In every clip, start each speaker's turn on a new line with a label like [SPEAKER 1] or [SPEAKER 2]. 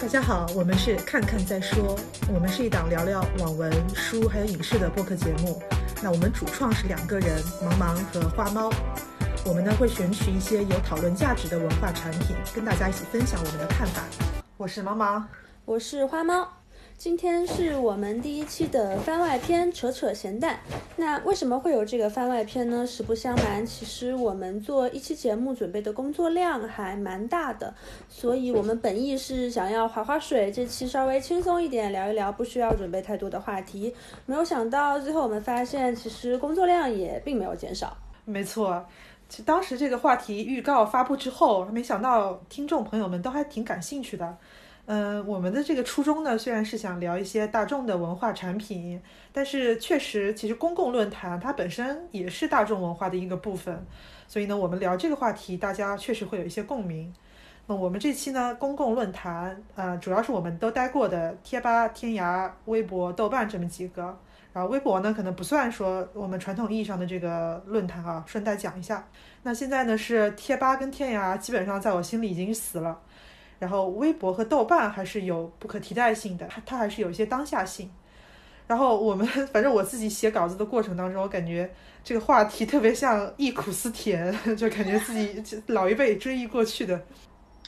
[SPEAKER 1] 大家好，我们是看看再说，我们是一档聊聊网文、书还有影视的播客节目。那我们主创是两个人，茫茫和花猫。我们呢会选取一些有讨论价值的文化产品，跟大家一起分享我们的看法。我是茫茫，
[SPEAKER 2] 我是花猫。今天是我们第一期的番外篇，扯扯闲蛋。那为什么会有这个番外篇呢？实不相瞒，其实我们做一期节目准备的工作量还蛮大的，所以我们本意是想要划划水，这期稍微轻松一点，聊一聊不需要准备太多的话题。没有想到最后我们发现，其实工作量也并没有减少。
[SPEAKER 1] 没错，其实当时这个话题预告发布之后，没想到听众朋友们都还挺感兴趣的。嗯，我们的这个初衷呢，虽然是想聊一些大众的文化产品，但是确实，其实公共论坛它本身也是大众文化的一个部分，所以呢，我们聊这个话题，大家确实会有一些共鸣。那我们这期呢，公共论坛，呃，主要是我们都待过的贴吧、天涯、微博、豆瓣这么几个，然后微博呢，可能不算说我们传统意义上的这个论坛啊，顺带讲一下。那现在呢，是贴吧跟天涯基本上在我心里已经死了。然后微博和豆瓣还是有不可替代性的，它它还是有一些当下性。然后我们 反正我自己写稿子的过程当中，我感觉这个话题特别像忆苦思甜，就感觉自己老一辈追忆过去的。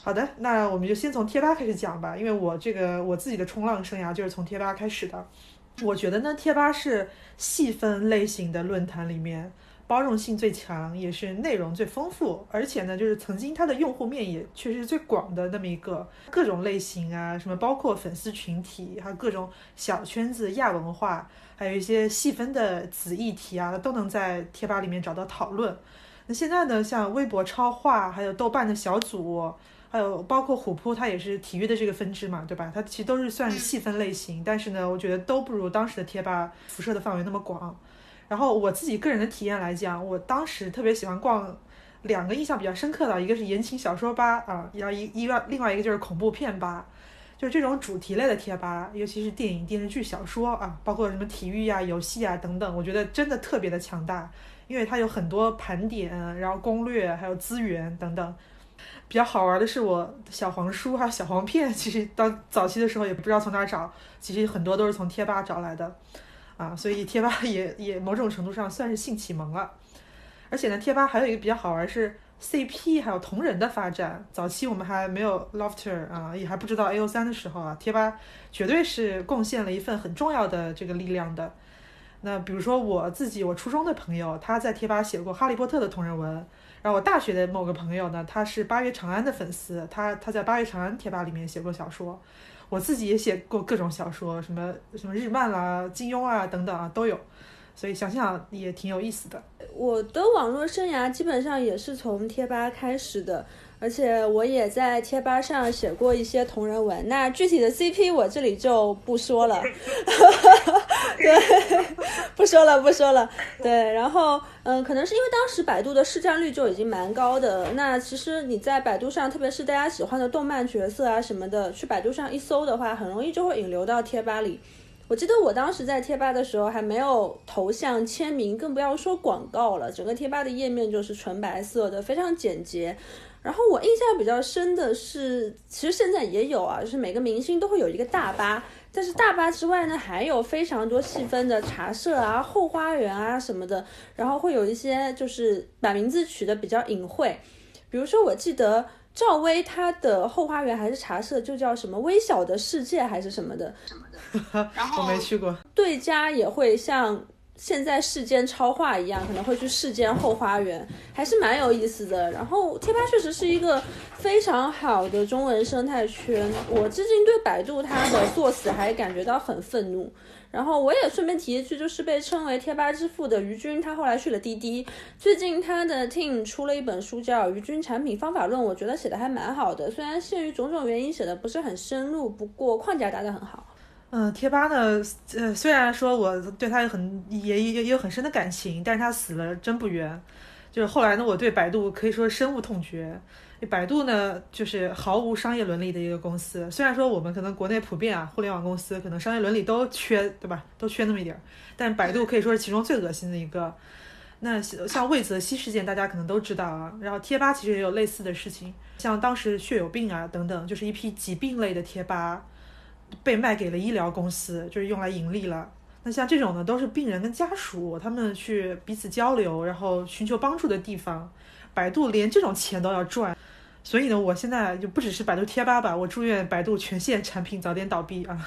[SPEAKER 1] 好的，那我们就先从贴吧开始讲吧，因为我这个我自己的冲浪生涯就是从贴吧开始的。我觉得呢，贴吧是细分类型的论坛里面。包容性最强，也是内容最丰富，而且呢，就是曾经它的用户面也确实是最广的那么一个，各种类型啊，什么包括粉丝群体，还有各种小圈子亚文化，还有一些细分的子议题啊，都能在贴吧里面找到讨论。那现在呢，像微博超话，还有豆瓣的小组，还有包括虎扑，它也是体育的这个分支嘛，对吧？它其实都是算细分类型，但是呢，我觉得都不如当时的贴吧辐射的范围那么广。然后我自己个人的体验来讲，我当时特别喜欢逛两个印象比较深刻的，一个是言情小说吧，啊，然后一一个另外一个就是恐怖片吧，就是这种主题类的贴吧，尤其是电影、电视剧、小说啊，包括什么体育呀、游戏啊等等，我觉得真的特别的强大，因为它有很多盘点，然后攻略，还有资源等等。比较好玩的是，我小黄书还有小黄片，其实到早期的时候也不知道从哪找，其实很多都是从贴吧找来的。啊，所以贴吧 也也某种程度上算是性启蒙了，而且呢，贴吧还有一个比较好玩是 CP 还有同人的发展。早期我们还没有 Lofter 啊，也还不知道 AO 三的时候啊，贴吧绝对是贡献了一份很重要的这个力量的。那比如说我自己，我初中的朋友他在贴吧写过哈利波特的同人文，然后我大学的某个朋友呢，他是八月长安的粉丝，他他在八月长安贴吧里面写过小说。我自己也写过各种小说，什么什么日漫啦、金庸啊等等啊都有，所以想想也挺有意思的。
[SPEAKER 2] 我的网络生涯基本上也是从贴吧开始的。而且我也在贴吧上写过一些同人文，那具体的 CP 我这里就不说了，对，不说了不说了，对，然后嗯，可能是因为当时百度的市占率就已经蛮高的，那其实你在百度上，特别是大家喜欢的动漫角色啊什么的，去百度上一搜的话，很容易就会引流到贴吧里。我记得我当时在贴吧的时候还没有头像签名，更不要说广告了，整个贴吧的页面就是纯白色的，非常简洁。然后我印象比较深的是，其实现在也有啊，就是每个明星都会有一个大巴，但是大巴之外呢，还有非常多细分的茶社啊、后花园啊什么的，然后会有一些就是把名字取的比较隐晦，比如说我记得赵薇她的后花园还是茶社就叫什么微小的世界还是什么的。什么
[SPEAKER 1] 的，然后 我没去过，
[SPEAKER 2] 对家也会像。现在世间超话一样，可能会去世间后花园，还是蛮有意思的。然后贴吧确实是一个非常好的中文生态圈。我至今对百度它的作死还感觉到很愤怒。然后我也顺便提一句，就是被称为贴吧之父的于军，他后来去了滴滴。最近他的 team 出了一本书叫《于军产品方法论》，我觉得写的还蛮好的。虽然限于种种原因写的不是很深入，不过框架搭得很好。
[SPEAKER 1] 嗯，贴吧呢，呃，虽然说我对他有很也也也有很深的感情，但是他死了真不冤。就是后来呢，我对百度可以说深恶痛绝。百度呢，就是毫无商业伦理的一个公司。虽然说我们可能国内普遍啊，互联网公司可能商业伦理都缺，对吧？都缺那么一点儿，但百度可以说是其中最恶心的一个。那像魏则西事件，大家可能都知道啊。然后贴吧其实也有类似的事情，像当时血友病啊等等，就是一批疾病类的贴吧被卖给了医疗公司，就是用来盈利了。那像这种呢，都是病人跟家属他们去彼此交流，然后寻求帮助的地方。百度连这种钱都要赚，所以呢，我现在就不只是百度贴吧吧，我祝愿百度全线产品早点倒闭啊。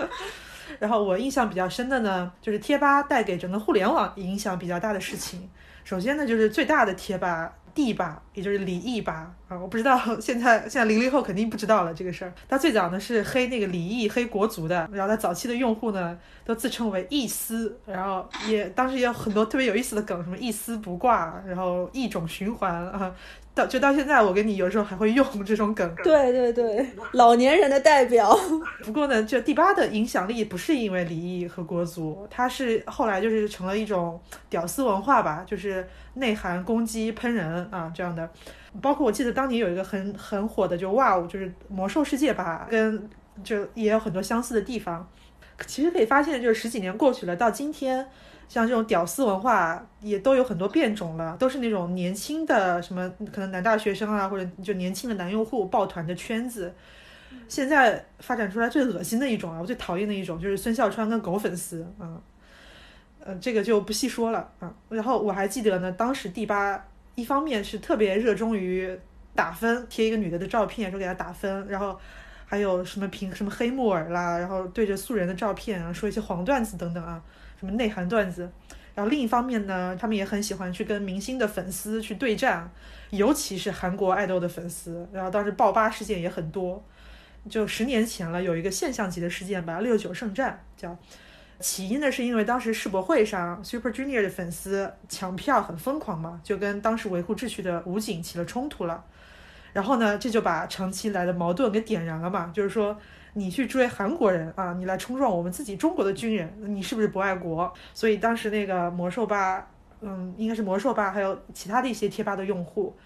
[SPEAKER 1] 然后我印象比较深的呢，就是贴吧带给整个互联网影响比较大的事情。首先呢，就是最大的贴吧帝吧，也就是李毅吧啊，我不知道现在现在零零后肯定不知道了这个事儿。他最早呢是黑那个李毅黑国足的，然后他早期的用户呢都自称为一丝，然后也当时也有很多特别有意思的梗，什么一丝不挂，然后一种循环啊。就到现在，我跟你有时候还会用 这种梗。
[SPEAKER 2] 对对对，老年人的代表。
[SPEAKER 1] 不过呢，就第八的影响力不是因为离异和国足，它是后来就是成了一种屌丝文化吧，就是内涵攻击喷人啊这样的。包括我记得当年有一个很很火的，就哇哦，就是魔兽世界吧，跟就也有很多相似的地方。其实可以发现，就是十几年过去了，到今天。像这种屌丝文化也都有很多变种了，都是那种年轻的什么可能男大学生啊，或者就年轻的男用户抱团的圈子。现在发展出来最恶心的一种啊，我最讨厌的一种就是孙笑川跟狗粉丝啊，呃，这个就不细说了啊。然后我还记得呢，当时第八一方面是特别热衷于打分，贴一个女的的照片说给她打分，然后还有什么评什么黑木耳啦，然后对着素人的照片啊说一些黄段子等等啊。什么内涵段子，然后另一方面呢，他们也很喜欢去跟明星的粉丝去对战，尤其是韩国爱豆的粉丝。然后当时爆吧事件也很多，就十年前了，有一个现象级的事件吧，六九圣战，叫起因呢是因为当时世博会上 Super Junior 的粉丝抢票很疯狂嘛，就跟当时维护秩序的武警起了冲突了。然后呢，这就把长期来的矛盾给点燃了嘛，就是说。你去追韩国人啊，你来冲撞我们自己中国的军人，你是不是不爱国？所以当时那个魔兽吧，嗯，应该是魔兽吧，还有其他的一些贴吧的用户，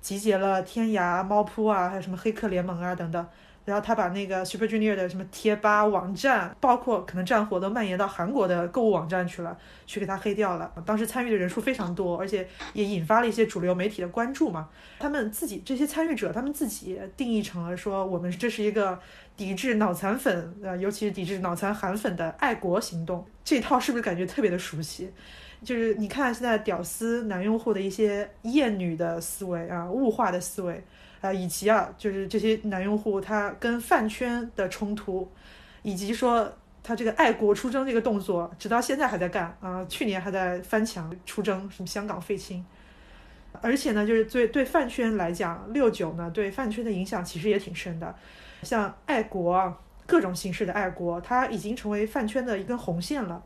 [SPEAKER 1] 集结了天涯、猫扑啊，还有什么黑客联盟啊等等。然后他把那个 Super Junior 的什么贴吧网站，包括可能战火都蔓延到韩国的购物网站去了，去给他黑掉了。当时参与的人数非常多，而且也引发了一些主流媒体的关注嘛。他们自己这些参与者，他们自己定义成了说，我们这是一个抵制脑残粉，呃，尤其是抵制脑残韩粉的爱国行动。这套是不是感觉特别的熟悉？就是你看现在屌丝男用户的一些厌女的思维啊，物化的思维。啊，以及啊，就是这些男用户他跟饭圈的冲突，以及说他这个爱国出征这个动作，直到现在还在干啊，去年还在翻墙出征，什么香港废青，而且呢，就是对对饭圈来讲，六九呢对饭圈的影响其实也挺深的，像爱国各种形式的爱国，它已经成为饭圈的一根红线了，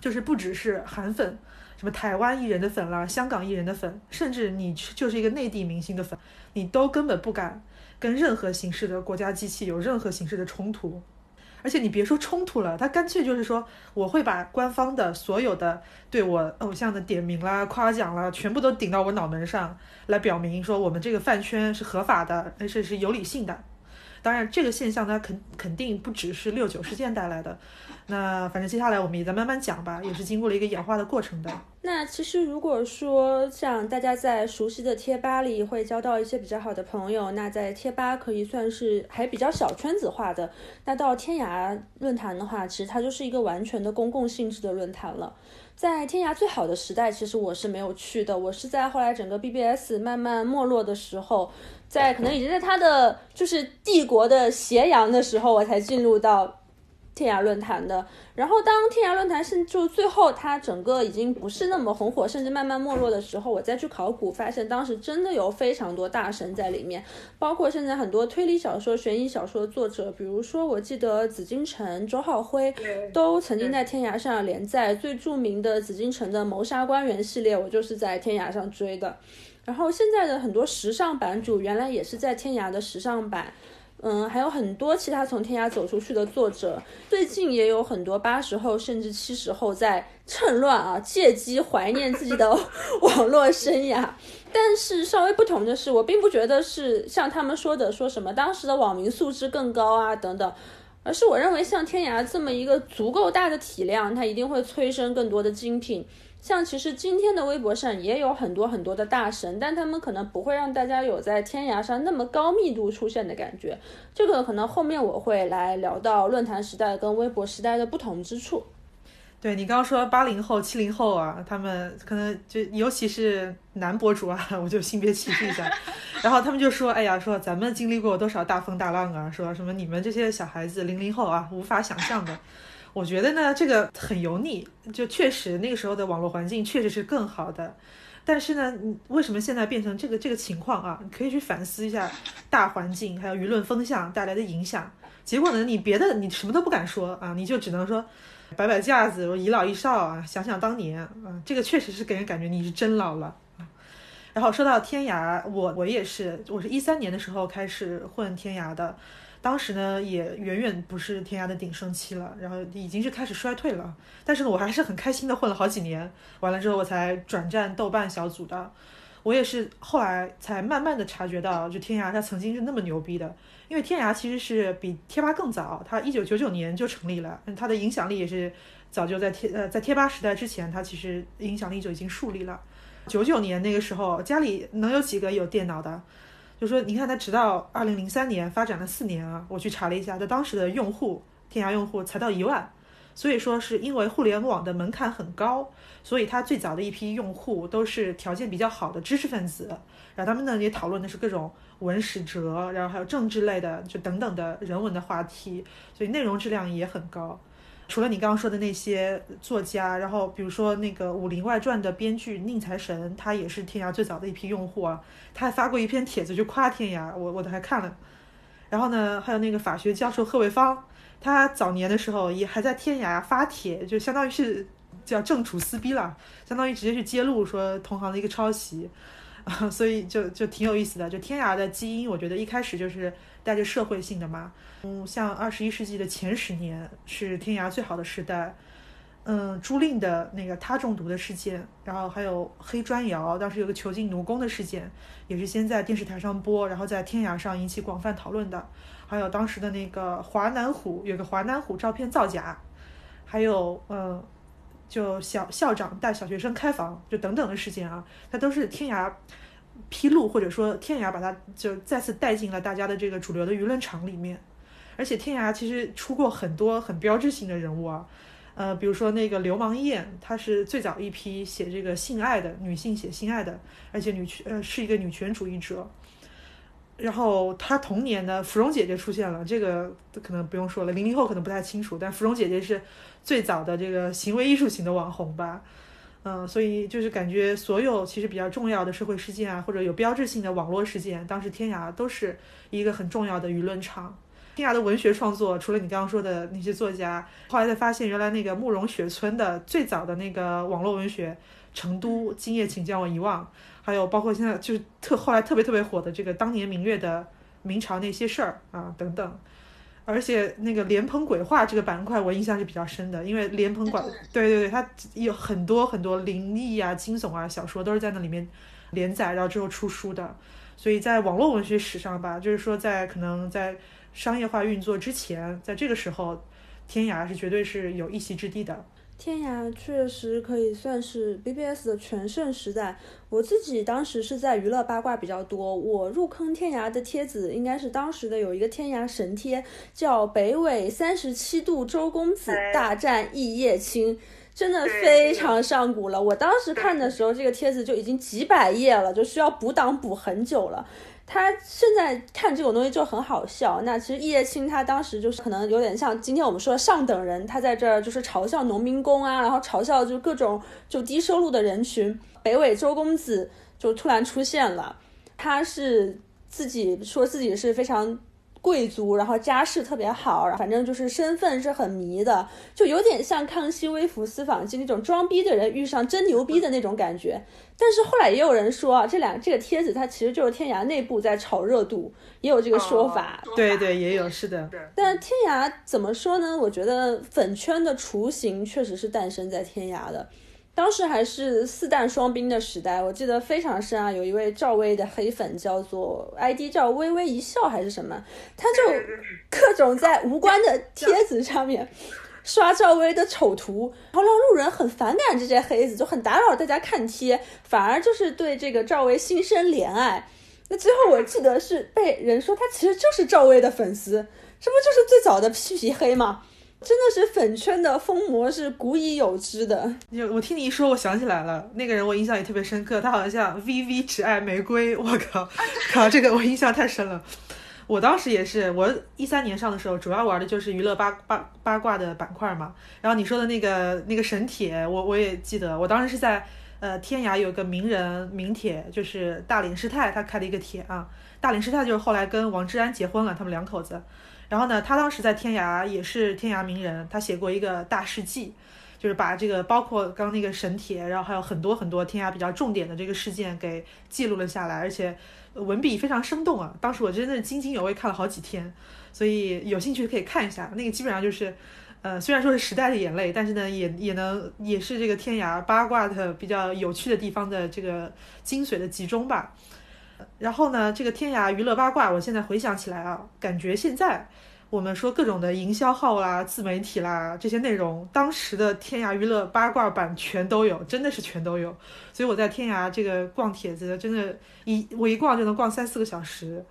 [SPEAKER 1] 就是不只是韩粉。什么台湾艺人的粉啦，香港艺人的粉，甚至你就是一个内地明星的粉，你都根本不敢跟任何形式的国家机器有任何形式的冲突。而且你别说冲突了，他干脆就是说，我会把官方的所有的对我偶像的点名啦、夸奖啦，全部都顶到我脑门上来，表明说我们这个饭圈是合法的，而且是有理性的。当然，这个现象呢，肯肯定不只是六九事件带来的。那反正接下来我们也在慢慢讲吧，也是经过了一个演化的过程的。
[SPEAKER 2] 那其实如果说像大家在熟悉的贴吧里会交到一些比较好的朋友，那在贴吧可以算是还比较小圈子化的。那到天涯论坛的话，其实它就是一个完全的公共性质的论坛了。在天涯最好的时代，其实我是没有去的，我是在后来整个 BBS 慢慢没落的时候。在可能已经在它的就是帝国的斜阳的时候，我才进入到天涯论坛的。然后当天涯论坛是就最后它整个已经不是那么红火，甚至慢慢没落的时候，我再去考古，发现当时真的有非常多大神在里面，包括现在很多推理小说、悬疑小说的作者，比如说我记得紫禁城、周浩辉都曾经在天涯上连载。最著名的紫禁城的谋杀官员系列，我就是在天涯上追的。然后现在的很多时尚版主原来也是在天涯的时尚版，嗯，还有很多其他从天涯走出去的作者，最近也有很多八十后甚至七十后在趁乱啊，借机怀念自己的 网络生涯。但是稍微不同的是，我并不觉得是像他们说的说什么当时的网民素质更高啊等等，而是我认为像天涯这么一个足够大的体量，它一定会催生更多的精品。像其实今天的微博上也有很多很多的大神，但他们可能不会让大家有在天涯上那么高密度出现的感觉。这个可能后面我会来聊到论坛时代跟微博时代的不同之处。
[SPEAKER 1] 对你刚刚说八零后、七零后啊，他们可能就尤其是男博主啊，我就性别歧视一下，然后他们就说：“哎呀，说咱们经历过多少大风大浪啊，说什么你们这些小孩子零零后啊，无法想象的。”我觉得呢，这个很油腻，就确实那个时候的网络环境确实是更好的，但是呢，为什么现在变成这个这个情况啊？你可以去反思一下大环境还有舆论风向带来的影响。结果呢，你别的你什么都不敢说啊，你就只能说。摆摆架子，遗老遗少啊，想想当年啊，这个确实是给人感觉你是真老了。然后说到天涯，我我也是，我是一三年的时候开始混天涯的，当时呢也远远不是天涯的鼎盛期了，然后已经是开始衰退了。但是呢，我还是很开心的混了好几年，完了之后我才转战豆瓣小组的。我也是后来才慢慢的察觉到，就天涯它曾经是那么牛逼的。因为天涯其实是比贴吧更早，它一九九九年就成立了，它的影响力也是早就在贴呃在贴吧时代之前，它其实影响力就已经树立了。九九年那个时候，家里能有几个有电脑的？就说你看，它直到二零零三年发展了四年啊，我去查了一下，它当时的用户天涯用户才到一万，所以说是因为互联网的门槛很高，所以它最早的一批用户都是条件比较好的知识分子，然后他们呢也讨论的是各种。文史哲，然后还有政治类的，就等等的人文的话题，所以内容质量也很高。除了你刚刚说的那些作家，然后比如说那个《武林外传》的编剧宁财神，他也是天涯最早的一批用户啊。他还发过一篇帖子就夸天涯，我我都还看了。然后呢，还有那个法学教授贺卫方，他早年的时候也还在天涯发帖，就相当于是叫正处撕逼了，相当于直接去揭露说同行的一个抄袭。所以就就挺有意思的，就天涯的基因，我觉得一开始就是带着社会性的嘛。嗯，像二十一世纪的前十年是天涯最好的时代。嗯，朱令的那个他中毒的事件，然后还有黑砖窑，当时有个囚禁奴工的事件，也是先在电视台上播，然后在天涯上引起广泛讨论的。还有当时的那个华南虎，有个华南虎照片造假，还有嗯。就小校长带小学生开房，就等等的事件啊，它都是天涯披露，或者说天涯把它就再次带进了大家的这个主流的舆论场里面。而且天涯其实出过很多很标志性的人物啊，呃，比如说那个流氓燕，她是最早一批写这个性爱的女性写性爱的，而且女权呃是一个女权主义者。然后她同年呢，芙蓉姐姐出现了，这个可能不用说了，零零后可能不太清楚，但芙蓉姐姐是。最早的这个行为艺术型的网红吧，嗯，所以就是感觉所有其实比较重要的社会事件啊，或者有标志性的网络事件，当时天涯都是一个很重要的舆论场。天涯的文学创作，除了你刚刚说的那些作家，后来才发现原来那个慕容雪村的最早的那个网络文学《成都今夜请将我遗忘》，还有包括现在就是特后来特别特别火的这个当年明月的明朝那些事儿啊等等。而且那个莲蓬鬼话这个板块，我印象是比较深的，因为莲蓬馆，对对对，它有很多很多灵异啊、惊悚啊小说都是在那里面连载，然后之后出书的。所以在网络文学史上吧，就是说在可能在商业化运作之前，在这个时候，天涯是绝对是有一席之地的。
[SPEAKER 2] 天涯确实可以算是 BBS 的全盛时代。我自己当时是在娱乐八卦比较多，我入坑天涯的帖子应该是当时的有一个天涯神贴，叫北纬三十七度周公子大战一叶青，真的非常上古了。我当时看的时候，这个帖子就已经几百页了，就需要补档补很久了。他现在看这种东西就很好笑。那其实叶青他当时就是可能有点像今天我们说的上等人，他在这儿就是嘲笑农民工啊，然后嘲笑就各种就低收入的人群。北纬周公子就突然出现了，他是自己说自己是非常。贵族，然后家世特别好，反正就是身份是很迷的，就有点像《康熙微服私访记》那种装逼的人遇上真牛逼的那种感觉。但是后来也有人说啊，这两这个帖子它其实就是天涯内部在炒热度，也有这个说法。
[SPEAKER 1] 对对，也有是的。
[SPEAKER 2] 但天涯怎么说呢？我觉得粉圈的雏形确实是诞生在天涯的。当时还是四弹双兵的时代，我记得非常深啊。有一位赵薇的黑粉叫做 ID 叫微微一笑还是什么，他就各种在无关的帖子上面刷赵薇的丑图，然后让路人很反感这些黑子，就很打扰大家看贴，反而就是对这个赵薇心生怜爱。那最后我记得是被人说他其实就是赵薇的粉丝，这不就是最早的屁皮黑吗？真的是粉圈的疯魔是古已有之的。
[SPEAKER 1] 我听你一说，我想起来了，那个人我印象也特别深刻，他好像像 VV 只爱玫瑰，我靠，靠这个我印象太深了。我当时也是，我一三年上的时候，主要玩的就是娱乐八八八卦的板块嘛。然后你说的那个那个神帖，我我也记得，我当时是在呃天涯有个名人名帖，就是大林师太他开的一个帖啊。大林师太就是后来跟王志安结婚了，他们两口子。然后呢，他当时在天涯也是天涯名人，他写过一个大事记，就是把这个包括刚那个神帖，然后还有很多很多天涯比较重点的这个事件给记录了下来，而且文笔非常生动啊。当时我真的津津有味看了好几天，所以有兴趣可以看一下。那个基本上就是，呃，虽然说是时代的眼泪，但是呢，也也能也是这个天涯八卦的比较有趣的地方的这个精髓的集中吧。然后呢，这个天涯娱乐八卦，我现在回想起来啊，感觉现在我们说各种的营销号啦、自媒体啦这些内容，当时的天涯娱乐八卦版全都有，真的是全都有。所以我在天涯这个逛帖子，真的，一我一逛就能逛三四个小时。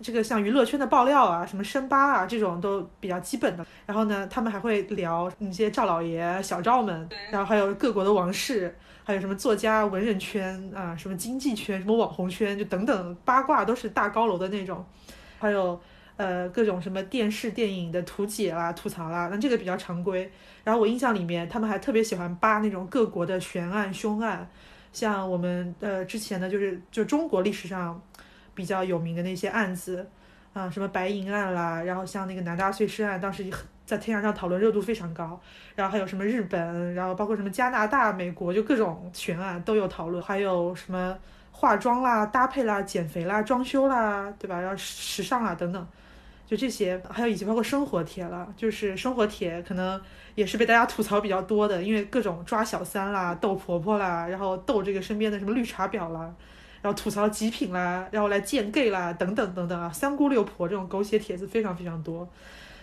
[SPEAKER 1] 这个像娱乐圈的爆料啊，什么深扒啊这种都比较基本的。然后呢，他们还会聊那些赵老爷、小赵们，然后还有各国的王室。还有什么作家、文人圈啊，什么经济圈、什么网红圈，就等等八卦都是大高楼的那种。还有呃各种什么电视、电影的图解啦、吐槽啦，那这个比较常规。然后我印象里面，他们还特别喜欢扒那种各国的悬案、凶案，像我们呃之前的就是就中国历史上比较有名的那些案子啊，什么白银案啦，然后像那个南大碎尸案，当时很。在天涯上讨论热度非常高，然后还有什么日本，然后包括什么加拿大、美国，就各种悬案都有讨论。还有什么化妆啦、搭配啦、减肥啦、装修啦，对吧？然后时尚啊等等，就这些。还有以及包括生活帖了，就是生活帖可能也是被大家吐槽比较多的，因为各种抓小三啦、逗婆婆啦，然后逗这个身边的什么绿茶婊啦，然后吐槽极品啦，然后来见 gay 啦等等等等啊，三姑六婆这种狗血帖子非常非常多。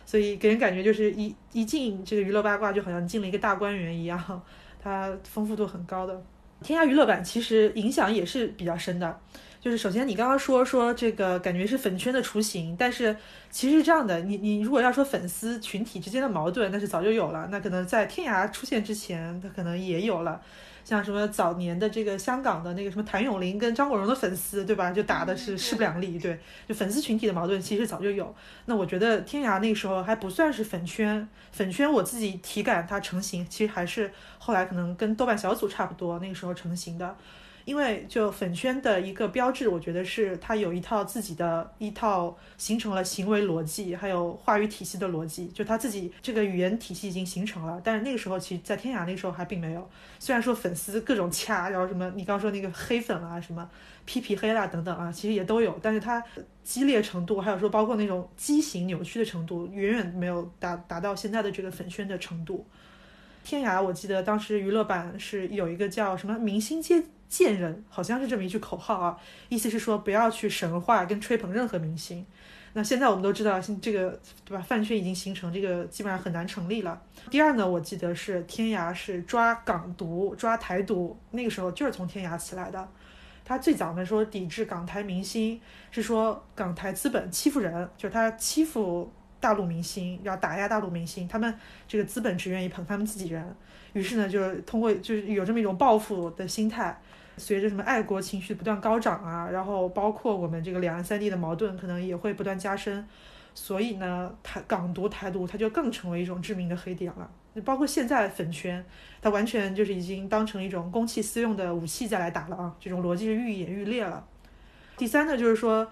[SPEAKER 1] 所以给人感觉就是一一进这个娱乐八卦，就好像进了一个大观园一样，它丰富度很高的。天涯娱乐版其实影响也是比较深的，就是首先你刚刚说说这个感觉是粉圈的雏形，但是其实是这样的，你你如果要说粉丝群体之间的矛盾，那是早就有了，那可能在天涯出现之前，它可能也有了。像什么早年的这个香港的那个什么谭咏麟跟张国荣的粉丝，对吧？就打的是势不两立，对，就粉丝群体的矛盾其实早就有。那我觉得天涯那个时候还不算是粉圈，粉圈我自己体感它成型，其实还是后来可能跟豆瓣小组差不多那个时候成型的。因为就粉圈的一个标志，我觉得是它有一套自己的一套形成了行为逻辑，还有话语体系的逻辑，就他自己这个语言体系已经形成了。但是那个时候，其实，在天涯那时候还并没有。虽然说粉丝各种掐，然后什么你刚说那个黑粉啊，什么皮皮黑啦等等啊，其实也都有，但是它激烈程度，还有说包括那种畸形扭曲的程度，远远没有达达到现在的这个粉圈的程度。天涯，我记得当时娱乐版是有一个叫什么明星接。贱人好像是这么一句口号啊，意思是说不要去神话跟吹捧任何明星。那现在我们都知道，这个对吧？饭圈已经形成，这个基本上很难成立了。第二呢，我记得是天涯是抓港独、抓台独，那个时候就是从天涯起来的。他最早呢说抵制港台明星，是说港台资本欺负人，就是他欺负大陆明星，要打压大陆明星，他们这个资本只愿意捧他们自己人，于是呢就是通过就是有这么一种报复的心态。随着什么爱国情绪不断高涨啊，然后包括我们这个两岸三地的矛盾可能也会不断加深，所以呢，台港独、台独它就更成为一种致命的黑点了。那包括现在粉圈，它完全就是已经当成一种公器私用的武器再来打了啊，这种逻辑是愈演愈烈了。第三呢，就是说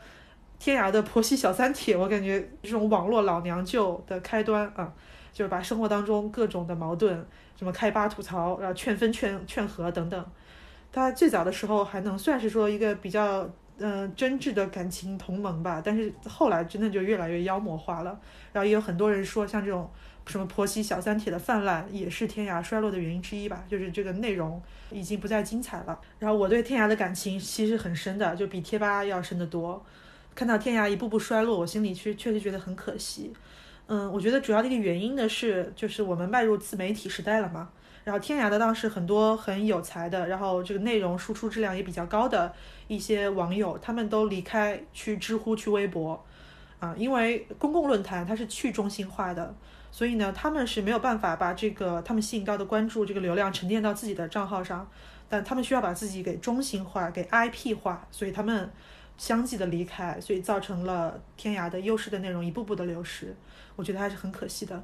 [SPEAKER 1] 天涯的婆媳小三帖，我感觉这种网络老娘舅的开端啊，就是把生活当中各种的矛盾，什么开吧吐槽，然后劝分劝劝和等等。他最早的时候还能算是说一个比较嗯真挚的感情同盟吧，但是后来真的就越来越妖魔化了。然后也有很多人说，像这种什么婆媳小三帖的泛滥，也是天涯衰落的原因之一吧。就是这个内容已经不再精彩了。然后我对天涯的感情其实很深的，就比贴吧要深得多。看到天涯一步步衰落，我心里确确实觉得很可惜。嗯，我觉得主要的一个原因呢是，就是我们迈入自媒体时代了嘛。然后天涯的当时很多很有才的，然后这个内容输出质量也比较高的一些网友，他们都离开去知乎、去微博，啊，因为公共论坛它是去中心化的，所以呢，他们是没有办法把这个他们吸引到的关注这个流量沉淀到自己的账号上，但他们需要把自己给中心化、给 IP 化，所以他们相继的离开，所以造成了天涯的优势的内容一步步的流失，我觉得还是很可惜的。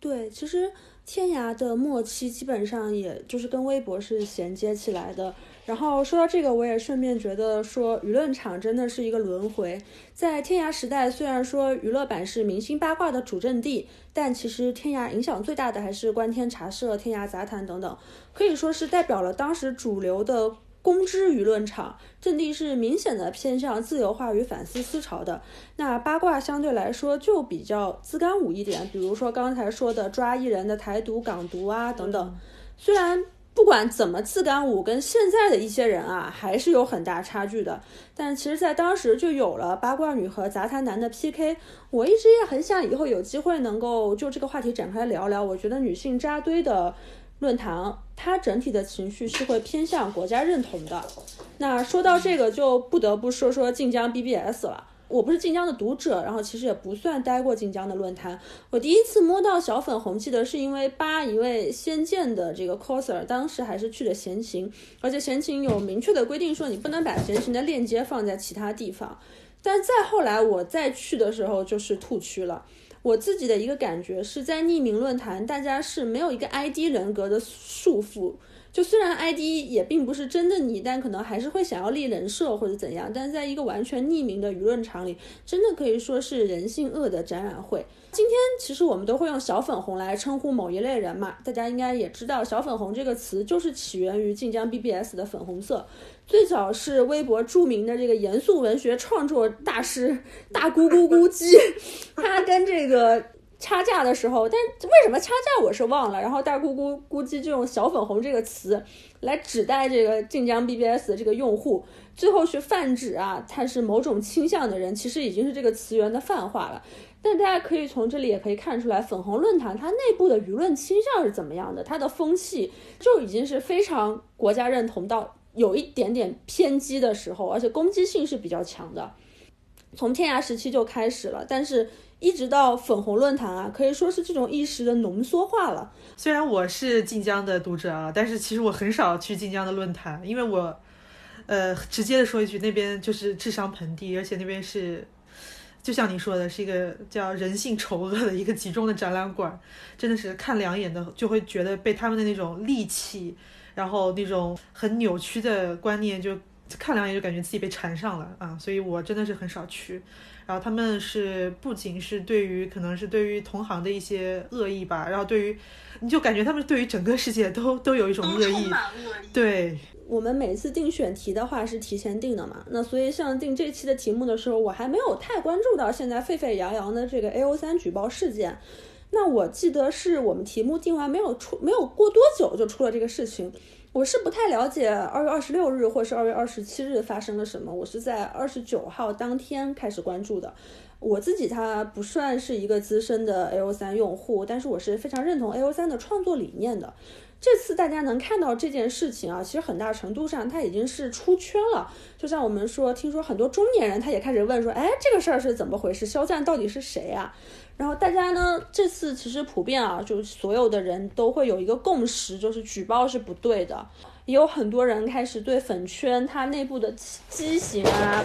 [SPEAKER 2] 对，其实。天涯的末期基本上也就是跟微博是衔接起来的。然后说到这个，我也顺便觉得说，舆论场真的是一个轮回。在天涯时代，虽然说娱乐版是明星八卦的主阵地，但其实天涯影响最大的还是观天茶社、天涯杂谈等等，可以说是代表了当时主流的。公知舆论场阵地是明显的偏向自由化与反思思潮的，那八卦相对来说就比较自干五一点，比如说刚才说的抓艺人的台独、港独啊等等。虽然不管怎么自干五，跟现在的一些人啊还是有很大差距的，但其实，在当时就有了八卦女和杂谈男的 PK。我一直也很想以后有机会能够就这个话题展开聊聊。我觉得女性扎堆的。论坛它整体的情绪是会偏向国家认同的。那说到这个，就不得不说说晋江 BBS 了。我不是晋江的读者，然后其实也不算待过晋江的论坛。我第一次摸到小粉红，记得是因为扒一位仙剑的这个 coser，当时还是去的闲情，而且闲情有明确的规定说你不能把闲情的链接放在其他地方。但再后来我再去的时候，就是兔区了。我自己的一个感觉是在匿名论坛，大家是没有一个 ID 人格的束缚。就虽然 ID 也并不是真的你，但可能还是会想要立人设或者怎样。但是在一个完全匿名的舆论场里，真的可以说是人性恶的展览会。今天其实我们都会用小粉红来称呼某一类人嘛，大家应该也知道，小粉红这个词就是起源于晋江 BBS 的粉红色。最早是微博著名的这个严肃文学创作大师 大咕咕咕叽，他跟这个掐架的时候，但为什么掐架我是忘了。然后大咕咕咕叽就用小粉红这个词来指代这个晋江 BBS 的这个用户，最后去泛指啊，他是某种倾向的人，其实已经是这个词源的泛化了。但大家可以从这里也可以看出来，粉红论坛它内部的舆论倾向是怎么样的，它的风气就已经是非常国家认同到。有一点点偏激的时候，而且攻击性是比较强的，从天涯时期就开始了，但是一直到粉红论坛啊，可以说是这种意识的浓缩化了。
[SPEAKER 1] 虽然我是晋江的读者啊，但是其实我很少去晋江的论坛，因为我，呃，直接的说一句，那边就是智商盆地，而且那边是，就像你说的，是一个叫人性丑恶的一个集中的展览馆，真的是看两眼的就会觉得被他们的那种戾气。然后那种很扭曲的观念，就看两眼就感觉自己被缠上了啊！所以我真的是很少去。然后他们是不仅是对于可能是对于同行的一些恶意吧，然后对于你就感觉他们对于整个世界都都有一种恶意。对，
[SPEAKER 2] 我们每次定选题的话是提前定的嘛，那所以像定这期的题目的时候，我还没有太关注到现在沸沸扬扬的这个 A O 三举报事件。那我记得是我们题目定完没有出，没有过多久就出了这个事情。我是不太了解二月二十六日或是二月二十七日发生了什么。我是在二十九号当天开始关注的。我自己他不算是一个资深的 A O 三用户，但是我是非常认同 A O 三的创作理念的。这次大家能看到这件事情啊，其实很大程度上它已经是出圈了。就像我们说，听说很多中年人他也开始问说，哎，这个事儿是怎么回事？肖战到底是谁呀？然后大家呢，这次其实普遍啊，就是所有的人都会有一个共识，就是举报是不对的。也有很多人开始对粉圈它内部的畸形啊，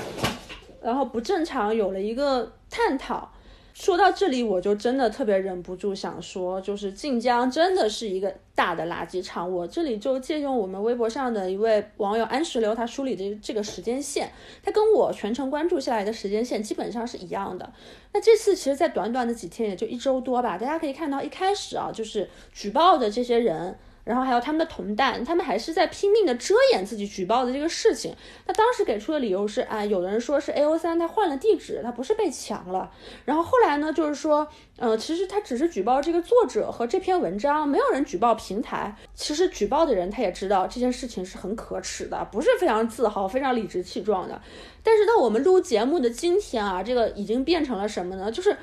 [SPEAKER 2] 然后不正常有了一个探讨。说到这里，我就真的特别忍不住想说，就是晋江真的是一个大的垃圾场。我这里就借用我们微博上的一位网友安石榴他梳理的这个时间线，他跟我全程关注下来的时间线基本上是一样的。那这次其实，在短短的几天，也就一周多吧，大家可以看到一开始啊，就是举报的这些人。然后还有他们的同伴，他们还是在拼命的遮掩自己举报的这个事情。那当时给出的理由是，啊，有的人说是 A O 三他换了地址，他不是被抢了。然后后来呢，就是说，呃，其实他只是举报这个作者和这篇文章，没有人举报平台。其实举报的人他也知道这件事情是很可耻的，不是非常自豪、非常理直气壮的。但是到我们录节目的今天啊，这个已经变成了什么呢？就是。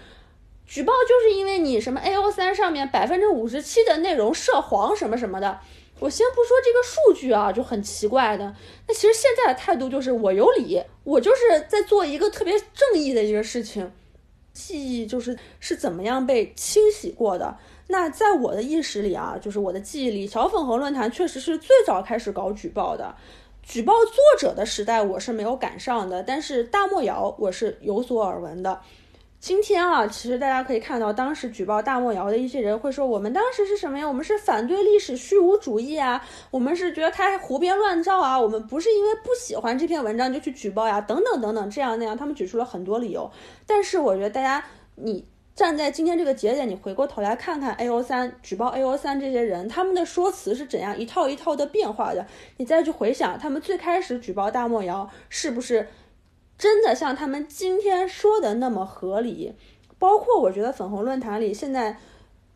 [SPEAKER 2] 举报就是因为你什么 A O 三上面百分之五十七的内容涉黄什么什么的。我先不说这个数据啊，就很奇怪的。那其实现在的态度就是我有理，我就是在做一个特别正义的一个事情。记忆就是是怎么样被清洗过的？那在我的意识里啊，就是我的记忆里，小粉红论坛确实是最早开始搞举报的。举报作者的时代我是没有赶上的，但是大漠谣我是有所耳闻的。今天啊，其实大家可以看到，当时举报大漠谣的一些人会说，我们当时是什么呀？我们是反对历史虚无主义啊，我们是觉得他胡编乱造啊，我们不是因为不喜欢这篇文章就去举报呀，等等等等，这样那样，他们举出了很多理由。但是我觉得大家，你站在今天这个节点，你回过头来看看 A O 三举报 A O 三这些人，他们的说辞是怎样一套一套的变化的？你再去回想他们最开始举报大漠谣，是不是？真的像他们今天说的那么合理，包括我觉得粉红论坛里现在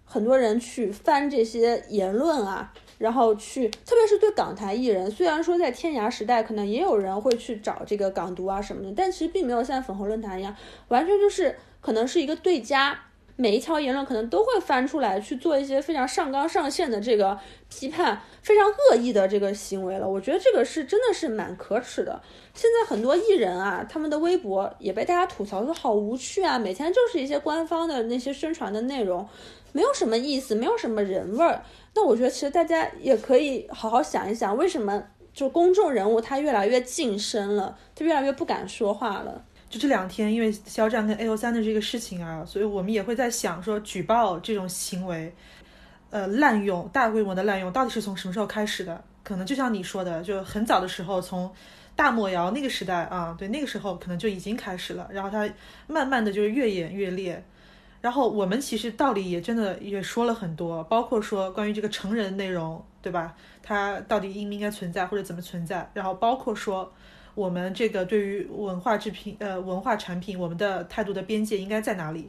[SPEAKER 2] 很多人去翻这些言论啊，然后去，特别是对港台艺人，虽然说在天涯时代可能也有人会去找这个港独啊什么的，但其实并没有像粉红论坛一样，完全就是可能是一个对家。每一条言论可能都会翻出来去做一些非常上纲上线的这个批判，非常恶意的这个行为了。我觉得这个是真的是蛮可耻的。现在很多艺人啊，他们的微博也被大家吐槽说好无趣啊，每天就是一些官方的那些宣传的内容，没有什么意思，没有什么人味儿。那我觉得其实大家也可以好好想一想，为什么就公众人物他越来越晋升了，他越来越不敢说话了。
[SPEAKER 1] 就这两天，因为肖战跟 A O 三的这个事情啊，所以我们也会在想说，举报这种行为，呃，滥用大规模的滥用，到底是从什么时候开始的？可能就像你说的，就很早的时候，从大漠谣那个时代啊，对，那个时候可能就已经开始了，然后它慢慢的就是越演越烈。然后我们其实道理也真的也说了很多，包括说关于这个成人内容，对吧？它到底应不应该存在或者怎么存在？然后包括说。我们这个对于文化制品，呃，文化产品，我们的态度的边界应该在哪里？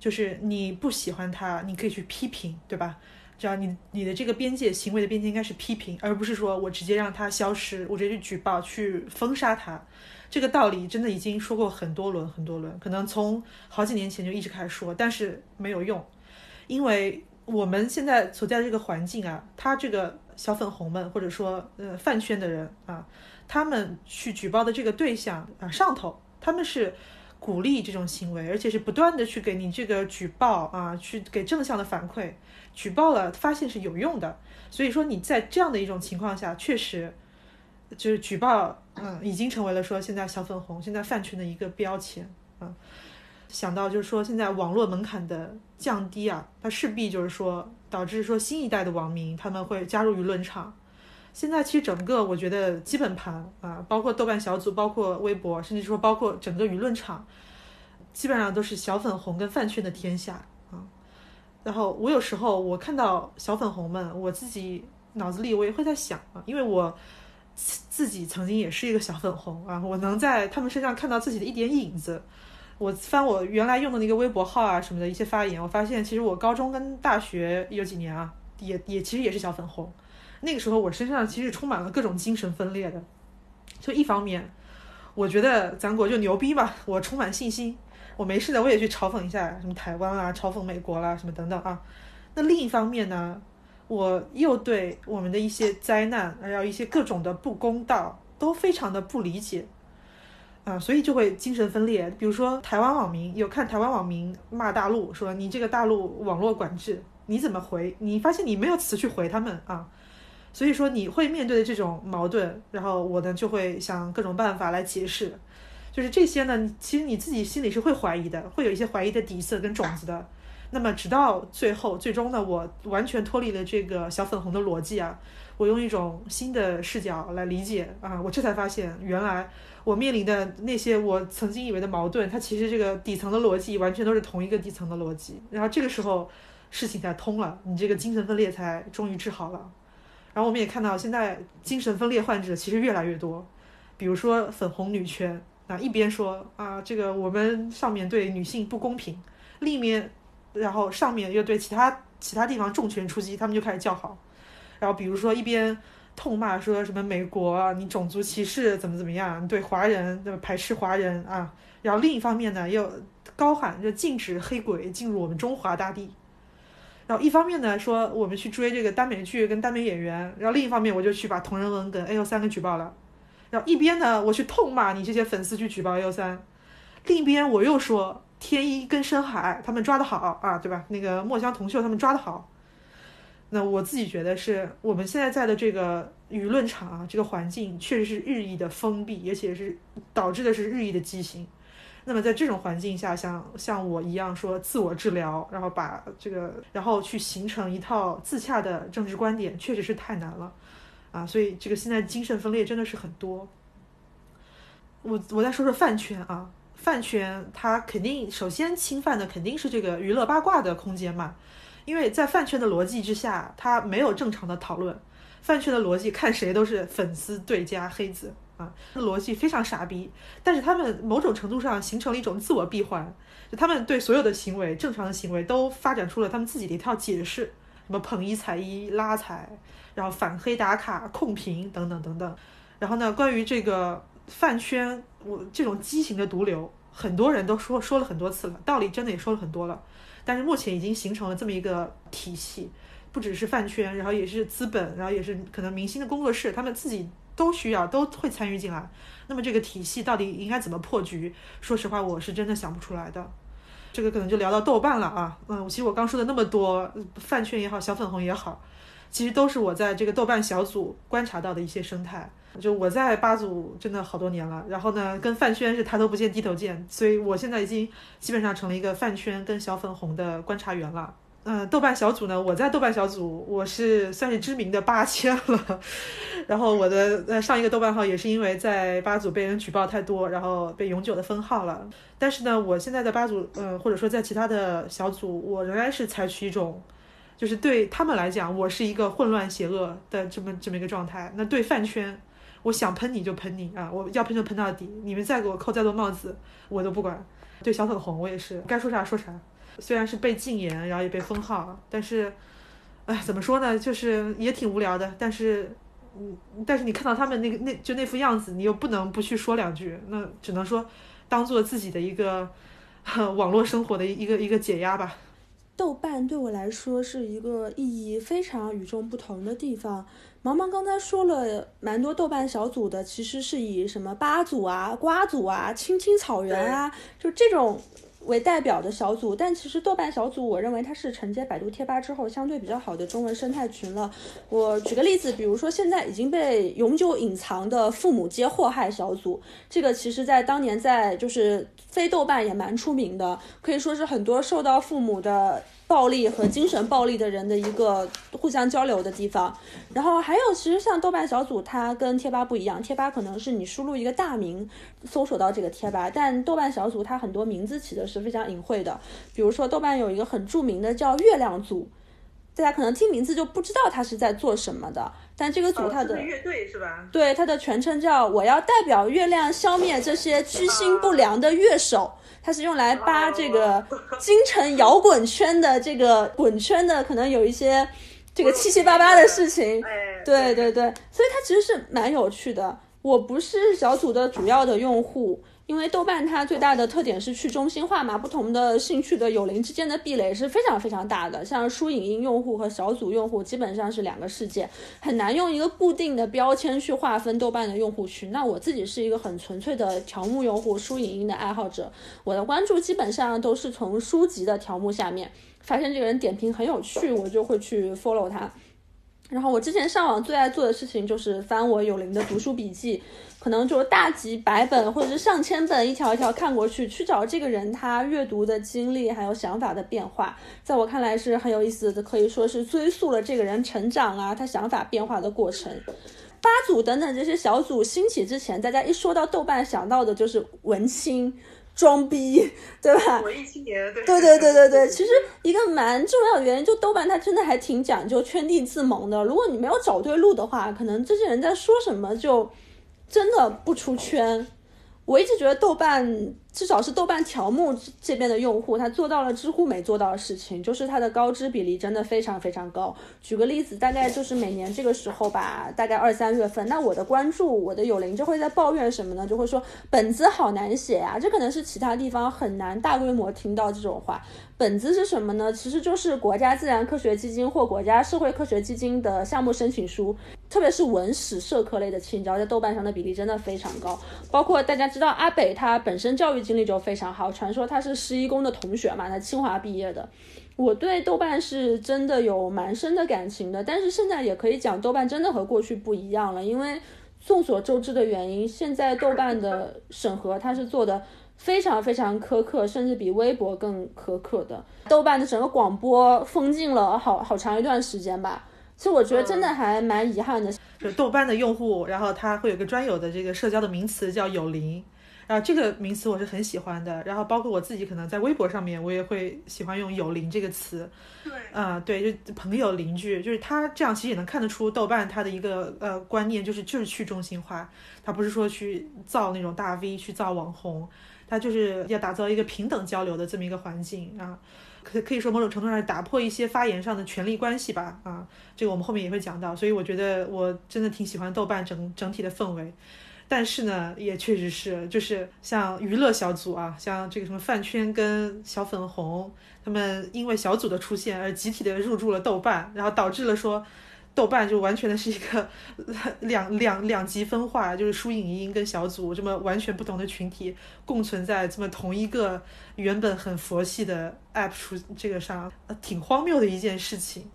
[SPEAKER 1] 就是你不喜欢他，你可以去批评，对吧？只要你你的这个边界，行为的边界应该是批评，而不是说我直接让他消失，我直接去举报，去封杀他。这个道理真的已经说过很多轮很多轮，可能从好几年前就一直开始说，但是没有用，因为我们现在所在的这个环境啊，他这个小粉红们，或者说呃饭圈的人啊。他们去举报的这个对象啊，上头他们是鼓励这种行为，而且是不断的去给你这个举报啊，去给正向的反馈。举报了，发现是有用的，所以说你在这样的一种情况下，确实就是举报，嗯，已经成为了说现在小粉红、现在饭圈的一个标签啊。想到就是说现在网络门槛的降低啊，它势必就是说导致说新一代的网民他们会加入舆论场。现在其实整个我觉得基本盘啊，包括豆瓣小组，包括微博，甚至说包括整个舆论场，基本上都是小粉红跟饭圈的天下啊。然后我有时候我看到小粉红们，我自己脑子里我也会在想啊，因为我自己曾经也是一个小粉红啊，我能在他们身上看到自己的一点影子。我翻我原来用的那个微博号啊什么的一些发言，我发现其实我高中跟大学有几年啊，也也其实也是小粉红。那个时候我身上其实充满了各种精神分裂的，就一方面，我觉得咱国就牛逼嘛，我充满信心，我没事的我也去嘲讽一下什么台湾啊，嘲讽美国啦什么等等啊。那另一方面呢，我又对我们的一些灾难，还有一些各种的不公道都非常的不理解，啊，所以就会精神分裂。比如说台湾网民有看台湾网民骂大陆，说你这个大陆网络管制，你怎么回？你发现你没有词去回他们啊。所以说你会面对的这种矛盾，然后我呢就会想各种办法来解释，就是这些呢，其实你自己心里是会怀疑的，会有一些怀疑的底色跟种子的。那么直到最后，最终呢，我完全脱离了这个小粉红的逻辑啊，我用一种新的视角来理解啊，我这才发现，原来我面临的那些我曾经以为的矛盾，它其实这个底层的逻辑完全都是同一个底层的逻辑。然后这个时候事情才通了，你这个精神分裂才终于治好了。然后我们也看到，现在精神分裂患者其实越来越多，比如说粉红女权，啊一边说啊这个我们上面对女性不公平，另一面，然后上面又对其他其他地方重拳出击，他们就开始叫好。然后比如说一边痛骂说什么美国啊你种族歧视怎么怎么样，对华人排斥华人啊，然后另一方面呢又高喊着禁止黑鬼进入我们中华大地。然后一方面呢说我们去追这个耽美剧跟耽美演员，然后另一方面我就去把同人文跟 A O 三给举报了。然后一边呢我去痛骂你这些粉丝去举报 A O 三，另一边我又说天一跟深海他们抓的好啊，对吧？那个墨香铜臭他们抓的好。那我自己觉得是我们现在在的这个舆论场啊，这个环境确实是日益的封闭，而且是导致的是日益的畸形。那么在这种环境下，像像我一样说自我治疗，然后把这个，然后去形成一套自洽的政治观点，确实是太难了，啊，所以这个现在精神分裂真的是很多。我我再说说饭圈啊，饭圈它肯定首先侵犯的肯定是这个娱乐八卦的空间嘛，因为在饭圈的逻辑之下，它没有正常的讨论，饭圈的逻辑看谁都是粉丝对家黑子。啊，逻辑非常傻逼，但是他们某种程度上形成了一种自我闭环，就他们对所有的行为、正常的行为都发展出了他们自己的一套解释，什么捧一踩一拉踩，然后反黑打卡、控评等等等等。然后呢，关于这个饭圈，我这种畸形的毒瘤，很多人都说说了很多次了，道理真的也说了很多了，但是目前已经形成了这么一个体系，不只是饭圈，然后也是资本，然后也是可能明星的工作室，他们自己。都需要都会参与进来，那么这个体系到底应该怎么破局？说实话，我是真的想不出来的。这个可能就聊到豆瓣了啊，嗯，其实我刚说的那么多，饭圈也好，小粉红也好，其实都是我在这个豆瓣小组观察到的一些生态。就我在八组真的好多年了，然后呢，跟饭圈是抬头不见低头见，所以我现在已经基本上成了一个饭圈跟小粉红的观察员了。嗯，豆瓣小组呢？我在豆瓣小组，我是算是知名的八千了。然后我的呃上一个豆瓣号也是因为在八组被人举报太多，然后被永久的封号了。但是呢，我现在在八组，嗯，或者说在其他的小组，我仍然是采取一种，就是对他们来讲，我是一个混乱邪恶的这么这么一个状态。那对饭圈，我想喷你就喷你啊，我要喷就喷到底，你们再给我扣再多帽子，我都不管。对小粉红，我也是该说啥说啥。虽然是被禁言，然后也被封号，但是，哎，怎么说呢？就是也挺无聊的。但是，嗯，但是你看到他们那个那就那副样子，你又不能不去说两句。那只能说，当做自己的一个 网络生活的一个一个解压吧。
[SPEAKER 2] 豆瓣对我来说是一个意义非常与众不同的地方。毛毛刚才说了蛮多豆瓣小组的，其实是以什么八组啊、瓜组啊、青青草原啊，就这种。为代表的小组，但其实豆瓣小组，我认为它是承接百度贴吧之后相对比较好的中文生态群了。我举个例子，比如说现在已经被永久隐藏的父母皆祸害小组，这个其实在当年在就是非豆瓣也蛮出名的，可以说是很多受到父母的。暴力和精神暴力的人的一个互相交流的地方，然后还有，其实像豆瓣小组，它跟贴吧不一样，贴吧可能是你输入一个大名，搜索到这个贴吧，但豆瓣小组它很多名字起的是非常隐晦的，比如说豆瓣有一个很著名的叫月亮组，大家可能听名字就不知道它是在做什么的，但这个组它的
[SPEAKER 1] 乐队是吧？
[SPEAKER 2] 对，它的全称叫我要代表月亮消灭这些居心不良的乐手。它是用来扒这个京城摇滚圈的这个滚圈的，可能有一些这个七七八八的事情。对对对，所以它其实是蛮有趣的。我不是小组的主要的用户。因为豆瓣它最大的特点是去中心化嘛，不同的兴趣的友邻之间的壁垒是非常非常大的。像书影音用户和小组用户基本上是两个世界，很难用一个固定的标签去划分豆瓣的用户群。那我自己是一个很纯粹的条目用户，书影音的爱好者，我的关注基本上都是从书籍的条目下面发现这个人点评很有趣，我就会去 follow 他。然后我之前上网最爱做的事情就是翻我有灵的读书笔记。可能就是大几百本或者是上千本，一条一条看过去，去找这个人他阅读的经历还有想法的变化，在我看来是很有意思的，可以说是追溯了这个人成长啊，他想法变化的过程。八组等等这些小组兴起之前，大家一说到豆瓣想到的就是文青、装逼，对吧？
[SPEAKER 1] 文艺青年，对
[SPEAKER 2] 对对对对。其实一个蛮重要的原因，就豆瓣它真的还挺讲究圈地自萌的。如果你没有找对路的话，可能这些人在说什么就。真的不出圈，我一直觉得豆瓣，至少是豆瓣条目这边的用户，他做到了知乎没做到的事情，就是它的高知比例真的非常非常高。举个例子，大概就是每年这个时候吧，大概二三月份，那我的关注，我的友邻就会在抱怨什么呢？就会说本子好难写啊，这可能是其他地方很难大规模听到这种话。本子是什么呢？其实就是国家自然科学基金或国家社会科学基金的项目申请书，特别是文史社科类的青椒，在豆瓣上的比例真的非常高。包括大家知道阿北，他本身教育经历就非常好，传说他是施一公的同学嘛，他清华毕业的。我对豆瓣是真的有蛮深的感情的，但是现在也可以讲，豆瓣真的和过去不一样了，因为众所周知的原因，现在豆瓣的审核它是做的。非常非常苛刻，甚至比微博更苛刻的。豆瓣的整个广播封禁了好好长一段时间吧。其实我觉得真的还蛮遗憾的。
[SPEAKER 1] 就豆瓣的用户，然后他会有个专有的这个社交的名词叫有邻，然后这个名词我是很喜欢的。然后包括我自己可能在微博上面，我也会喜欢用友邻这个词。
[SPEAKER 3] 对，
[SPEAKER 1] 啊，对，就朋友邻居，就是他这样其实也能看得出豆瓣它的一个呃观念，就是就是去中心化，它不是说去造那种大 V 去造网红。它就是要打造一个平等交流的这么一个环境啊，可可以说某种程度上打破一些发言上的权力关系吧啊，这个我们后面也会讲到，所以我觉得我真的挺喜欢豆瓣整整体的氛围，但是呢，也确实是就是像娱乐小组啊，像这个什么饭圈跟小粉红，他们因为小组的出现而集体的入驻了豆瓣，然后导致了说。豆瓣就完全的是一个两两两极分化，就是输影音跟小组这么完全不同的群体共存在这么同一个原本很佛系的 app 出这个上，挺荒谬的一件事情。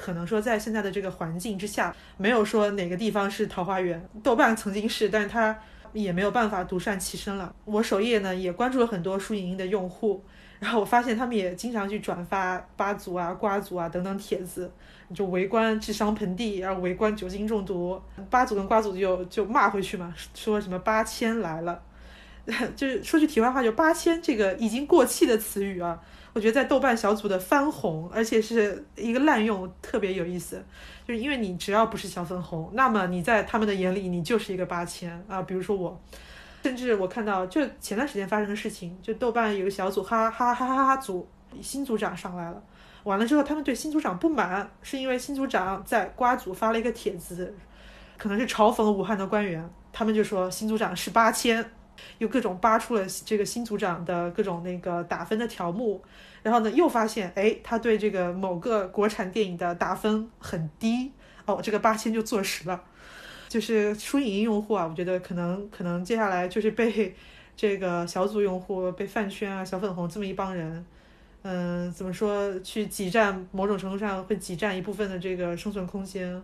[SPEAKER 1] 可能说在现在的这个环境之下，没有说哪个地方是桃花源。豆瓣曾经是，但是它也没有办法独善其身了。我首页呢也关注了很多书影音的用户，然后我发现他们也经常去转发八组啊、瓜组啊等等帖子。就围观智商盆地，然后围观酒精中毒，八组跟瓜组就就骂回去嘛，说什么八千来了，就是说句题外话，就八千这个已经过气的词语啊，我觉得在豆瓣小组的翻红，而且是一个滥用，特别有意思。就是因为你只要不是小粉红，那么你在他们的眼里你就是一个八千啊。比如说我，甚至我看到就前段时间发生的事情，就豆瓣有个小组哈哈哈哈哈哈组新组长上来了。完了之后，他们对新组长不满，是因为新组长在瓜组发了一个帖子，可能是嘲讽武汉的官员。他们就说新组长是八千，又各种扒出了这个新组长的各种那个打分的条目。然后呢，又发现哎，他对这个某个国产电影的打分很低哦，这个八千就坐实了。就是书影音用户啊，我觉得可能可能接下来就是被这个小组用户、被饭圈啊、小粉红这么一帮人。嗯，怎么说？去挤占某种程度上会挤占一部分的这个生存空间，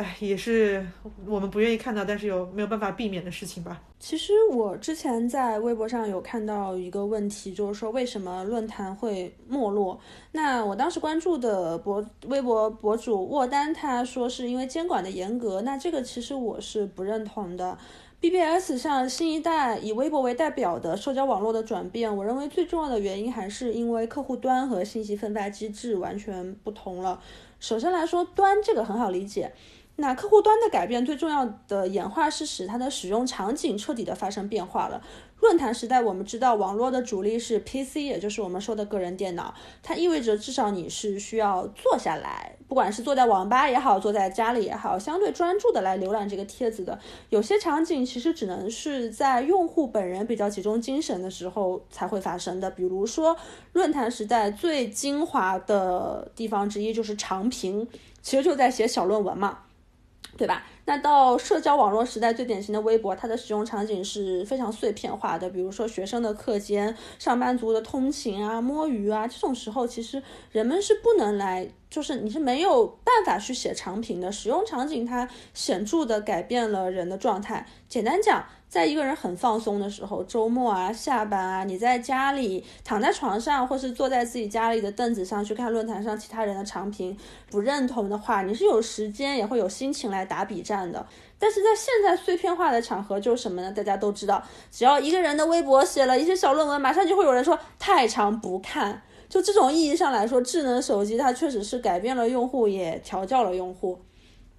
[SPEAKER 1] 哎，也是我们不愿意看到，但是有没有办法避免的事情吧？
[SPEAKER 2] 其实我之前在微博上有看到一个问题，就是说为什么论坛会没落？那我当时关注的博微博博主沃丹他说是因为监管的严格，那这个其实我是不认同的。BBS 像新一代以微博为代表的社交网络的转变，我认为最重要的原因还是因为客户端和信息分发机制完全不同了。首先来说，端这个很好理解，那客户端的改变最重要的演化是使它的使用场景彻底的发生变化了。论坛时代，我们知道网络的主力是 PC，也就是我们说的个人电脑。它意味着至少你是需要坐下来，不管是坐在网吧也好，坐在家里也好，相对专注的来浏览这个帖子的。有些场景其实只能是在用户本人比较集中精神的时候才会发生的。比如说，论坛时代最精华的地方之一就是长评，其实就在写小论文嘛，对吧？那到社交网络时代，最典型的微博，它的使用场景是非常碎片化的。比如说学生的课间、上班族的通勤啊、摸鱼啊，这种时候，其实人们是不能来，就是你是没有办法去写长评的。使用场景它显著的改变了人的状态。简单讲。在一个人很放松的时候，周末啊、下班啊，你在家里躺在床上，或是坐在自己家里的凳子上去看论坛上其他人的长评，不认同的话，你是有时间也会有心情来打比战的。但是在现在碎片化的场合，就是什么呢？大家都知道，只要一个人的微博写了一些小论文，马上就会有人说太长不看。就这种意义上来说，智能手机它确实是改变了用户，也调教了用户。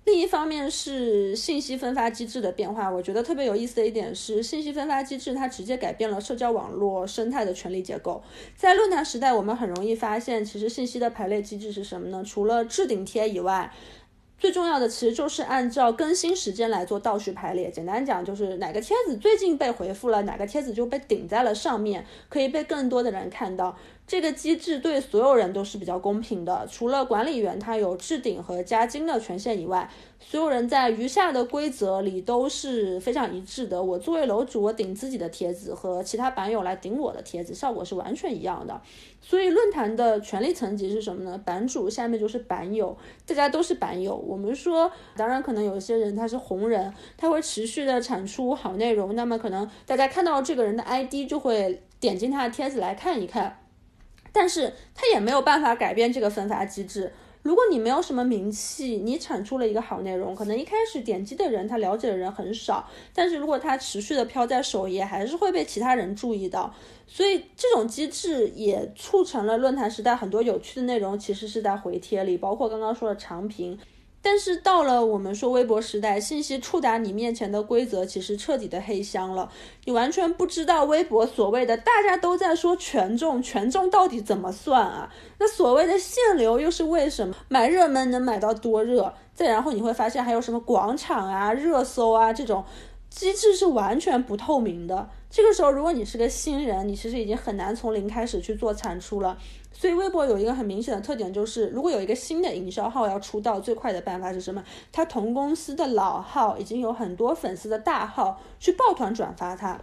[SPEAKER 2] 另一方面是信息分发机制的变化，我觉得特别有意思的一点是，信息分发机制它直接改变了社交网络生态的权力结构。在论坛时代，我们很容易发现，其实信息的排列机制是什么呢？除了置顶贴以外，最重要的其实就是按照更新时间来做倒序排列。简单讲，就是哪个帖子最近被回复了，哪个帖子就被顶在了上面，可以被更多的人看到。这个机制对所有人都是比较公平的，除了管理员他有置顶和加金的权限以外，所有人在余下的规则里都是非常一致的。我作为楼主，我顶自己的帖子和其他版友来顶我的帖子，效果是完全一样的。所以论坛的权力层级是什么呢？版主下面就是版友，大家都是版友。我们说，当然可能有些人他是红人，他会持续的产出好内容，那么可能大家看到这个人的 ID 就会点进他的帖子来看一看。但是他也没有办法改变这个分发机制。如果你没有什么名气，你产出了一个好内容，可能一开始点击的人他了解的人很少，但是如果他持续的飘在首页，还是会被其他人注意到。所以这种机制也促成了论坛时代很多有趣的内容其实是在回帖里，包括刚刚说的长评。但是到了我们说微博时代，信息触达你面前的规则其实彻底的黑箱了，你完全不知道微博所谓的大家都在说权重，权重到底怎么算啊？那所谓的限流又是为什么？买热门能买到多热？再然后你会发现还有什么广场啊、热搜啊这种机制是完全不透明的。这个时候如果你是个新人，你其实已经很难从零开始去做产出了。所以微博有一个很明显的特点，就是如果有一个新的营销号要出道，最快的办法是什么？他同公司的老号已经有很多粉丝的大号去抱团转发它。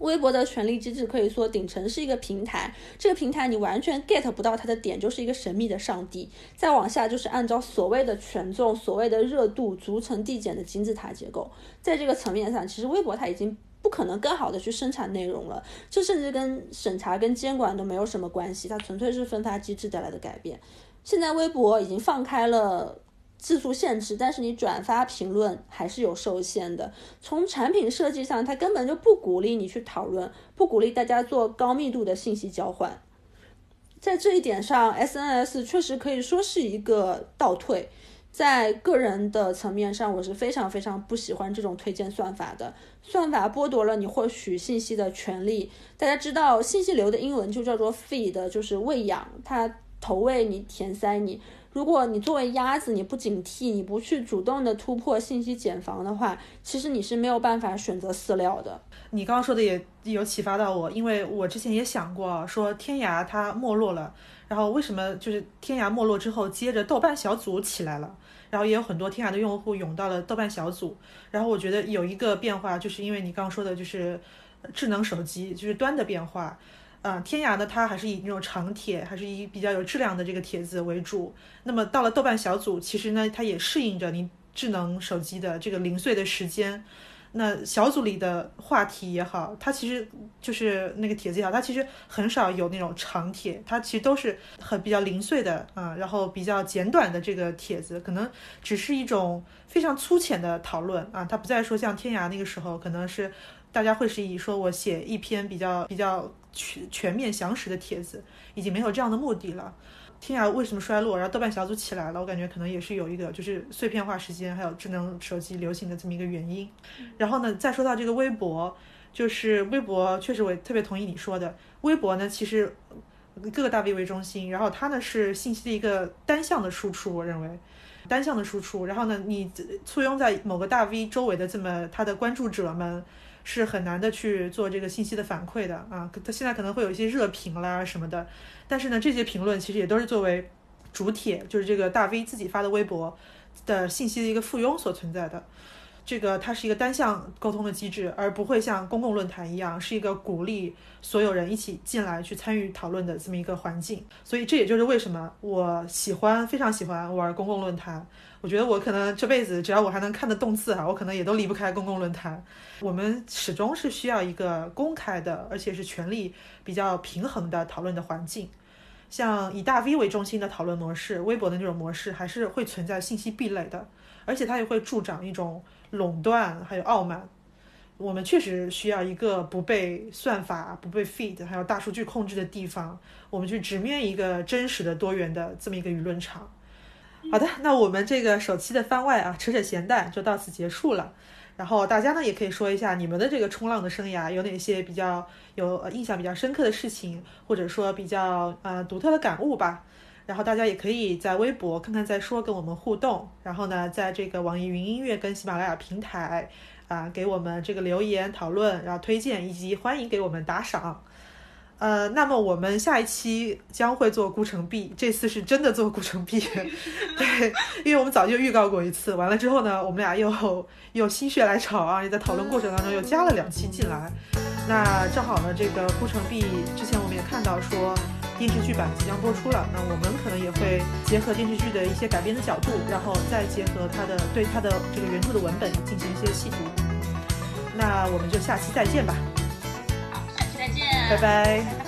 [SPEAKER 2] 微博的权力机制可以说顶层是一个平台，这个平台你完全 get 不到它的点，就是一个神秘的上帝。再往下就是按照所谓的权重、所谓的热度逐层递减的金字塔结构。在这个层面上，其实微博它已经。不可能更好的去生产内容了，这甚至跟审查跟监管都没有什么关系，它纯粹是分发机制带来的改变。现在微博已经放开了字数限制，但是你转发评论还是有受限的。从产品设计上，它根本就不鼓励你去讨论，不鼓励大家做高密度的信息交换。在这一点上，SNS 确实可以说是一个倒退。在个人的层面上，我是非常非常不喜欢这种推荐算法的。算法剥夺了你获取信息的权利。大家知道，信息流的英文就叫做 feed，就是喂养，它投喂你，填塞你。如果你作为鸭子，你不警惕，你不去主动的突破信息茧房的话，其实你是没有办法选择饲料的。
[SPEAKER 1] 你刚刚说的也有启发到我，因为我之前也想过，说天涯它没落了，然后为什么就是天涯没落之后，接着豆瓣小组起来了。然后也有很多天涯的用户涌到了豆瓣小组，然后我觉得有一个变化，就是因为你刚刚说的，就是智能手机就是端的变化，啊，天涯呢它还是以那种长帖，还是以比较有质量的这个帖子为主，那么到了豆瓣小组，其实呢它也适应着你智能手机的这个零碎的时间。那小组里的话题也好，它其实就是那个帖子也好，它其实很少有那种长帖，它其实都是很比较零碎的啊，然后比较简短的这个帖子，可能只是一种非常粗浅的讨论啊，它不再说像天涯那个时候，可能是大家会是以说我写一篇比较比较全全面详实的帖子，已经没有这样的目的了。天涯为什么衰落？然后豆瓣小组起来了，我感觉可能也是有一个就是碎片化时间，还有智能手机流行的这么一个原因。然后呢，再说到这个微博，就是微博确实我也特别同意你说的，微博呢其实各个大 V 为中心，然后它呢是信息的一个单向的输出，我认为单向的输出。然后呢，你簇拥在某个大 V 周围的这么他的关注者们。是很难的去做这个信息的反馈的啊，他现在可能会有一些热评啦什么的，但是呢，这些评论其实也都是作为主帖，就是这个大 V 自己发的微博的信息的一个附庸所存在的。这个它是一个单向沟通的机制，而不会像公共论坛一样是一个鼓励所有人一起进来去参与讨论的这么一个环境。所以这也就是为什么我喜欢非常喜欢玩公共论坛。我觉得我可能这辈子只要我还能看得动字啊，我可能也都离不开公共论坛。我们始终是需要一个公开的，而且是权力比较平衡的讨论的环境。像以大 V 为中心的讨论模式，微博的那种模式，还是会存在信息壁垒的，而且它也会助长一种垄断还有傲慢。我们确实需要一个不被算法、不被 feed 还有大数据控制的地方，我们去直面一个真实的多元的这么一个舆论场。好的，那我们这个首期的番外啊，扯扯闲淡就到此结束了。然后大家呢也可以说一下你们的这个冲浪的生涯有哪些比较有印象比较深刻的事情，或者说比较呃独特的感悟吧。然后大家也可以在微博看看再说跟我们互动。然后呢，在这个网易云音乐跟喜马拉雅平台啊给我们这个留言讨论，然后推荐以及欢迎给我们打赏。呃，那么我们下一期将会做孤城闭，这次是真的做孤城闭，对，因为我们早就预告过一次，完了之后呢，我们俩又又心血来潮啊，也在讨论过程当中又加了两期进来，那正好呢，这个孤城闭之前我们也看到说电视剧版即将播出了，那我们可能也会结合电视剧的一些改编的角度，然后再结合它的对它的这个原著的文本进行一些细读，那我们就下期再见吧。
[SPEAKER 2] 好，下期再见，
[SPEAKER 1] 拜拜。